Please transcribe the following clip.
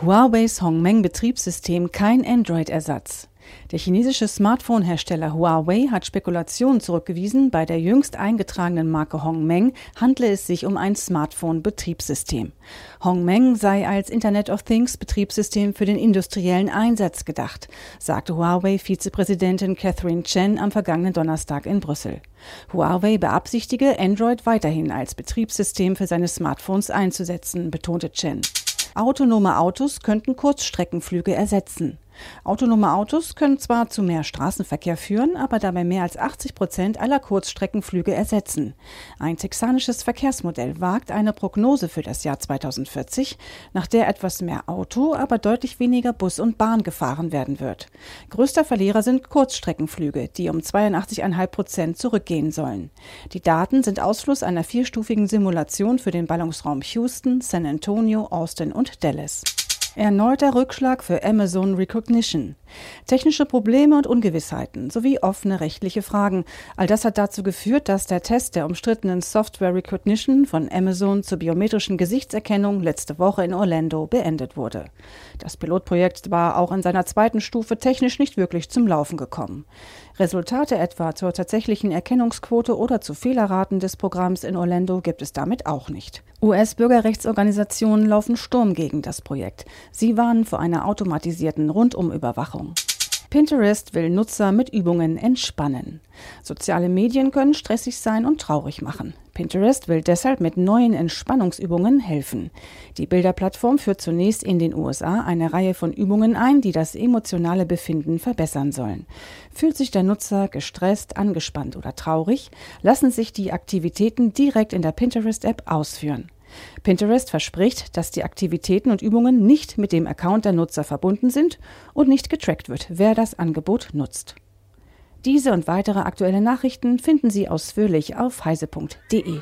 Huaweis Hongmeng Betriebssystem kein Android-Ersatz. Der chinesische Smartphone-Hersteller Huawei hat Spekulationen zurückgewiesen, bei der jüngst eingetragenen Marke Hongmeng handle es sich um ein Smartphone-Betriebssystem. Hongmeng sei als Internet of Things Betriebssystem für den industriellen Einsatz gedacht, sagte Huawei-Vizepräsidentin Catherine Chen am vergangenen Donnerstag in Brüssel. Huawei beabsichtige, Android weiterhin als Betriebssystem für seine Smartphones einzusetzen, betonte Chen. Autonome Autos könnten Kurzstreckenflüge ersetzen. Autonome Autos können zwar zu mehr Straßenverkehr führen, aber dabei mehr als 80 Prozent aller Kurzstreckenflüge ersetzen. Ein texanisches Verkehrsmodell wagt eine Prognose für das Jahr 2040, nach der etwas mehr Auto, aber deutlich weniger Bus und Bahn gefahren werden wird. Größter Verlierer sind Kurzstreckenflüge, die um 82,5 Prozent zurückgehen sollen. Die Daten sind Ausfluss einer vierstufigen Simulation für den Ballungsraum Houston, San Antonio, Austin und Dallas. Erneuter Rückschlag für Amazon Recognition. Technische Probleme und Ungewissheiten sowie offene rechtliche Fragen. All das hat dazu geführt, dass der Test der umstrittenen Software Recognition von Amazon zur biometrischen Gesichtserkennung letzte Woche in Orlando beendet wurde. Das Pilotprojekt war auch in seiner zweiten Stufe technisch nicht wirklich zum Laufen gekommen. Resultate etwa zur tatsächlichen Erkennungsquote oder zu Fehlerraten des Programms in Orlando gibt es damit auch nicht. US-Bürgerrechtsorganisationen laufen Sturm gegen das Projekt. Sie warnen vor einer automatisierten Rundumüberwachung. Pinterest will Nutzer mit Übungen entspannen. Soziale Medien können stressig sein und traurig machen. Pinterest will deshalb mit neuen Entspannungsübungen helfen. Die Bilderplattform führt zunächst in den USA eine Reihe von Übungen ein, die das emotionale Befinden verbessern sollen. Fühlt sich der Nutzer gestresst, angespannt oder traurig, lassen sich die Aktivitäten direkt in der Pinterest-App ausführen. Pinterest verspricht, dass die Aktivitäten und Übungen nicht mit dem Account der Nutzer verbunden sind und nicht getrackt wird, wer das Angebot nutzt. Diese und weitere aktuelle Nachrichten finden Sie ausführlich auf heise.de.